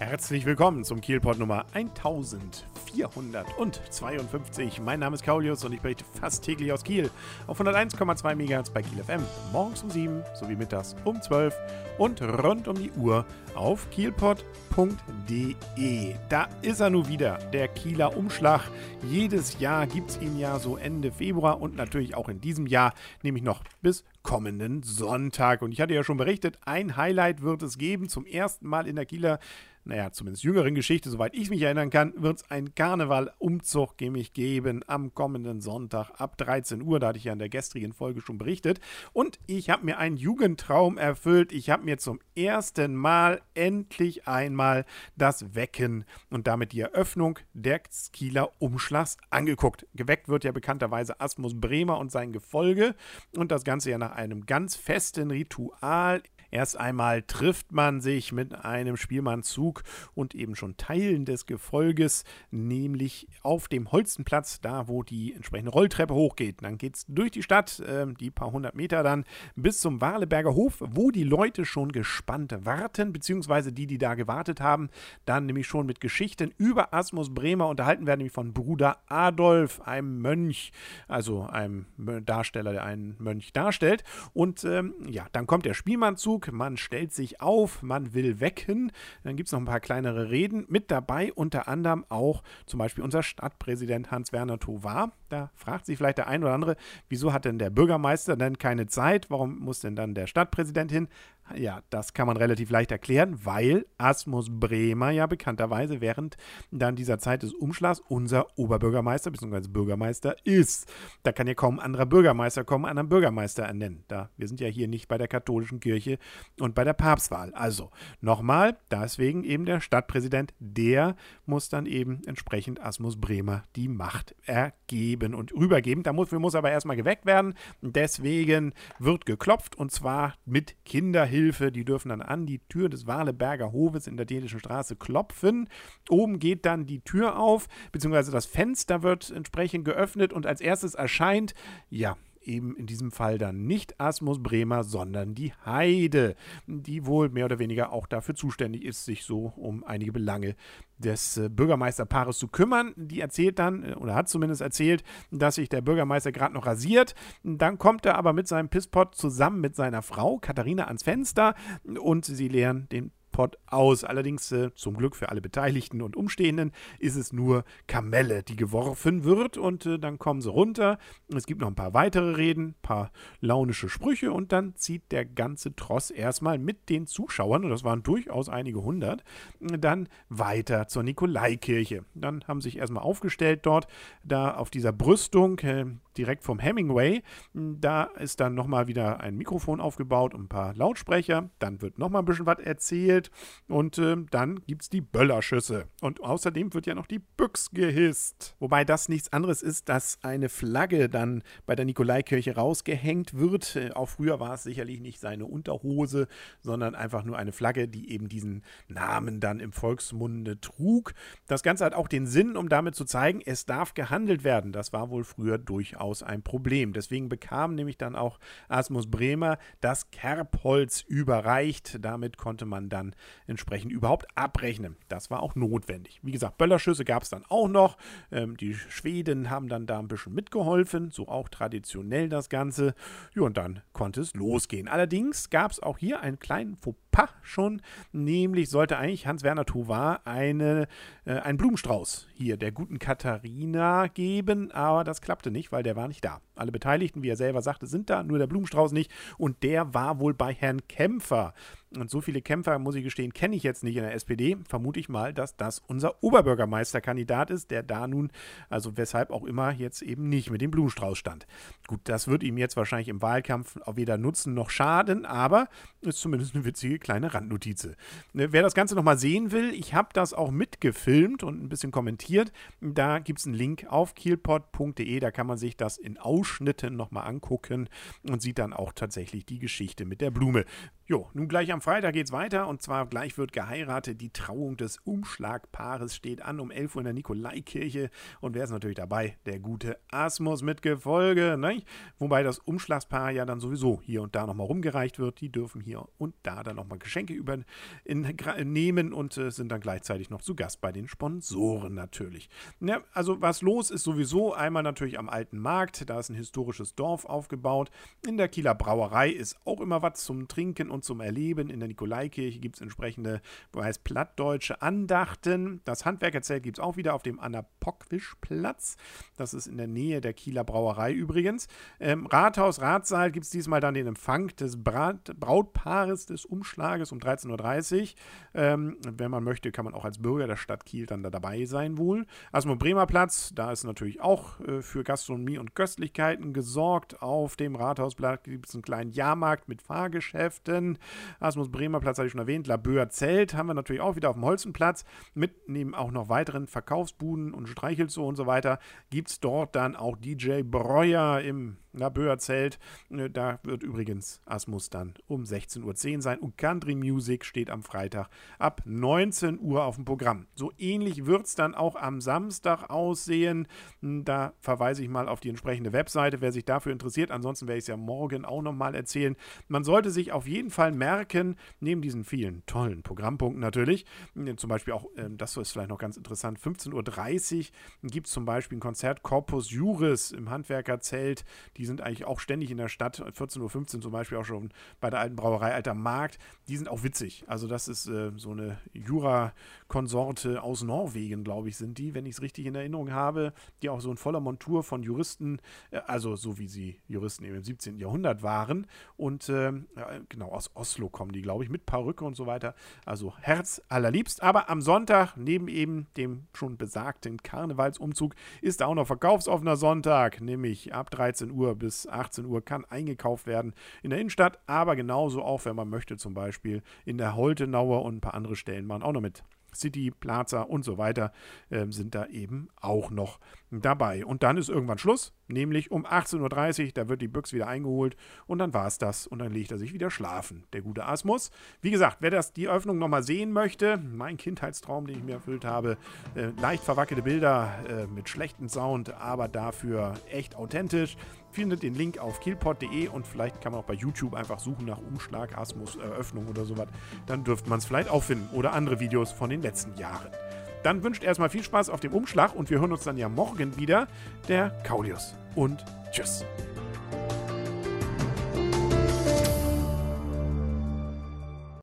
Herzlich willkommen zum Kielpot Nummer 1452. Mein Name ist Kaulius und ich berichte fast täglich aus Kiel auf 101,2 MHz bei Kiel FM. Morgens um 7 sowie mittags um 12 und rund um die Uhr auf kielpot.de. Da ist er nun wieder, der Kieler Umschlag. Jedes Jahr gibt es ihn ja so Ende Februar und natürlich auch in diesem Jahr, nämlich noch bis kommenden Sonntag. Und ich hatte ja schon berichtet, ein Highlight wird es geben. Zum ersten Mal in der Kieler naja, zumindest jüngeren Geschichte, soweit ich mich erinnern kann, wird es einen Karnevalumzug nämlich geben am kommenden Sonntag ab 13 Uhr. Da hatte ich ja in der gestrigen Folge schon berichtet. Und ich habe mir einen Jugendtraum erfüllt. Ich habe mir zum ersten Mal endlich einmal das Wecken und damit die Eröffnung des Kieler Umschlags angeguckt. Geweckt wird ja bekannterweise Asmus Bremer und sein Gefolge und das Ganze ja nach einem ganz festen Ritual Erst einmal trifft man sich mit einem Spielmannzug und eben schon Teilen des Gefolges, nämlich auf dem Holzenplatz, da wo die entsprechende Rolltreppe hochgeht. Dann geht es durch die Stadt, äh, die paar hundert Meter dann, bis zum Wahleberger Hof, wo die Leute schon gespannt warten, beziehungsweise die, die da gewartet haben, dann nämlich schon mit Geschichten über Asmus Bremer unterhalten werden, nämlich von Bruder Adolf, einem Mönch, also einem Darsteller, der einen Mönch darstellt. Und ähm, ja, dann kommt der Spielmannzug man stellt sich auf, man will wecken. Dann gibt es noch ein paar kleinere Reden. Mit dabei unter anderem auch zum Beispiel unser Stadtpräsident Hans-Werner Tovar. Da fragt sich vielleicht der ein oder andere, wieso hat denn der Bürgermeister denn keine Zeit? Warum muss denn dann der Stadtpräsident hin? Ja, das kann man relativ leicht erklären, weil Asmus Bremer ja bekannterweise während dann dieser Zeit des Umschlags unser Oberbürgermeister bzw. Bürgermeister ist. Da kann ja kaum ein anderer Bürgermeister kommen, anderen Bürgermeister ernennen. Da, wir sind ja hier nicht bei der katholischen Kirche und bei der Papstwahl. Also nochmal, deswegen eben der Stadtpräsident, der muss dann eben entsprechend Asmus Bremer die Macht ergeben und rübergeben. Dafür muss aber erstmal geweckt werden. Deswegen wird geklopft und zwar mit Kinderhilfe. Hilfe. Die dürfen dann an die Tür des Wahleberger Hofes in der Dänischen Straße klopfen. Oben geht dann die Tür auf, beziehungsweise das Fenster wird entsprechend geöffnet und als erstes erscheint, ja, eben in diesem Fall dann nicht Asmus Bremer, sondern die Heide, die wohl mehr oder weniger auch dafür zuständig ist, sich so um einige Belange des äh, Bürgermeisterpaares zu kümmern. Die erzählt dann, äh, oder hat zumindest erzählt, dass sich der Bürgermeister gerade noch rasiert. Dann kommt er aber mit seinem Pisspot zusammen mit seiner Frau Katharina ans Fenster und sie leeren den Pot aus. Allerdings äh, zum Glück für alle Beteiligten und Umstehenden ist es nur Kamelle, die geworfen wird und äh, dann kommen sie runter. Es gibt noch ein paar weitere Reden, ein paar launische Sprüche und dann zieht der ganze Tross erstmal mit den Zuschauern, und das waren durchaus einige hundert, dann weiter zur Nikolaikirche. Dann haben sich erstmal aufgestellt dort, da auf dieser Brüstung, äh, direkt vom Hemingway. Da ist dann nochmal wieder ein Mikrofon aufgebaut und ein paar Lautsprecher. Dann wird nochmal ein bisschen was erzählt und äh, dann gibt es die Böllerschüsse. Und außerdem wird ja noch die Büchs gehisst. Wobei das nichts anderes ist, dass eine Flagge dann bei der Nikolaikirche rausgehängt wird. Äh, auch früher war es sicherlich nicht seine Unterhose, sondern einfach nur eine Flagge, die eben diesen Namen dann im Volksmunde trug. Das Ganze hat auch den Sinn, um damit zu zeigen, es darf gehandelt werden. Das war wohl früher durchaus durchaus ein Problem. Deswegen bekam nämlich dann auch Asmus Bremer das Kerbholz überreicht. Damit konnte man dann entsprechend überhaupt abrechnen. Das war auch notwendig. Wie gesagt, Böllerschüsse gab es dann auch noch. Ähm, die Schweden haben dann da ein bisschen mitgeholfen, so auch traditionell das Ganze. Ja, und dann konnte es losgehen. Allerdings gab es auch hier einen kleinen Fauxpas schon, nämlich sollte eigentlich Hans-Werner Tovar eine, äh, einen Blumenstrauß hier der guten Katharina geben, aber das klappte nicht, weil der war nicht da. Alle Beteiligten, wie er selber sagte, sind da, nur der Blumenstrauß nicht und der war wohl bei Herrn Kämpfer. Und so viele Kämpfer, muss ich gestehen, kenne ich jetzt nicht in der SPD. Vermute ich mal, dass das unser Oberbürgermeisterkandidat ist, der da nun, also weshalb auch immer, jetzt eben nicht mit dem Blumenstrauß stand. Gut, das wird ihm jetzt wahrscheinlich im Wahlkampf auch weder nutzen noch schaden, aber ist zumindest eine witzige kleine Randnotiz. Ne, wer das Ganze nochmal sehen will, ich habe das auch mitgefilmt und ein bisschen kommentiert. Da gibt es einen Link auf kielpot.de, da kann man sich das in Ausschnitten nochmal angucken und sieht dann auch tatsächlich die Geschichte mit der Blume. Jo, nun gleich am Freitag geht's weiter und zwar gleich wird geheiratet. Die Trauung des Umschlagpaares steht an um 11 Uhr in der Nikolaikirche und wer ist natürlich dabei? Der gute Asmus mit Gefolge, ne? Wobei das Umschlagspaar ja dann sowieso hier und da nochmal rumgereicht wird. Die dürfen hier und da dann nochmal Geschenke übernehmen und äh, sind dann gleichzeitig noch zu Gast bei den Sponsoren natürlich. Ja, also was los ist sowieso einmal natürlich am Alten Markt, da ist ein historisches Dorf aufgebaut. In der Kieler Brauerei ist auch immer was zum Trinken und zum Erleben. In der Nikolaikirche gibt es entsprechende, wo heißt plattdeutsche Andachten. Das Handwerkerzelt gibt es auch wieder auf dem Anna-Pockwisch-Platz. Das ist in der Nähe der Kieler Brauerei übrigens. Ähm, Rathaus, Ratssaal gibt es diesmal dann den Empfang des Brat Brautpaares des Umschlages um 13.30 Uhr. Ähm, wenn man möchte, kann man auch als Bürger der Stadt Kiel dann da dabei sein wohl. Asmo Bremer Platz, da ist natürlich auch äh, für Gastronomie und Köstlichkeiten gesorgt. Auf dem Rathausplatz gibt es einen kleinen Jahrmarkt mit Fahrgeschäften. Bremen. Asmus Bremer Platz hatte ich schon erwähnt. Laböer Zelt haben wir natürlich auch wieder auf dem Holzenplatz. Mit neben auch noch weiteren Verkaufsbuden und Streichelzoo und so weiter gibt es dort dann auch DJ Breuer im Laböer Zelt. Äh, da wird übrigens Asmus dann um 16.10 Uhr sein. Und Country Music steht am Freitag ab 19 Uhr auf dem Programm. So ähnlich wird es dann auch am Samstag aussehen. Hm, da verweise ich mal auf die entsprechende Webseite, wer sich dafür interessiert. Ansonsten werde ich es ja morgen auch nochmal erzählen. Man sollte sich auf jeden Fall merken, neben diesen vielen tollen Programmpunkten natürlich, hm, zum Beispiel auch, ähm, das ist vielleicht noch ganz interessant, 15.30 Uhr gibt es zum Beispiel ein Konzert Corpus Juris im Handwerkerzelt. Die die sind eigentlich auch ständig in der Stadt. 14.15 Uhr zum Beispiel auch schon bei der alten Brauerei Alter Markt. Die sind auch witzig. Also das ist äh, so eine Jura-Konsorte aus Norwegen, glaube ich, sind die, wenn ich es richtig in Erinnerung habe, die auch so in voller Montur von Juristen, äh, also so wie sie Juristen eben im 17. Jahrhundert waren. Und äh, genau, aus Oslo kommen die, glaube ich, mit Perücke und so weiter. Also Herz allerliebst. Aber am Sonntag, neben eben dem schon besagten Karnevalsumzug, ist auch noch verkaufsoffener Sonntag, nämlich ab 13 Uhr bis 18 Uhr kann eingekauft werden in der Innenstadt, aber genauso auch, wenn man möchte, zum Beispiel in der Holtenauer und ein paar andere Stellen machen auch noch mit. City, Plaza und so weiter äh, sind da eben auch noch dabei. Und dann ist irgendwann Schluss, nämlich um 18.30 Uhr, da wird die Büchs wieder eingeholt und dann war es das und dann legt er sich wieder schlafen, der gute Asmus. Wie gesagt, wer das die Öffnung nochmal sehen möchte, mein Kindheitstraum, den ich mir erfüllt habe, äh, leicht verwackelte Bilder äh, mit schlechtem Sound, aber dafür echt authentisch, findet den Link auf kielpot.de und vielleicht kann man auch bei YouTube einfach suchen nach Umschlag, Asmus, Eröffnung oder sowas. Dann dürfte man es vielleicht auch finden oder andere Videos von den letzten Jahren. Dann wünscht erstmal viel Spaß auf dem Umschlag und wir hören uns dann ja morgen wieder, der Kaulius. Und tschüss.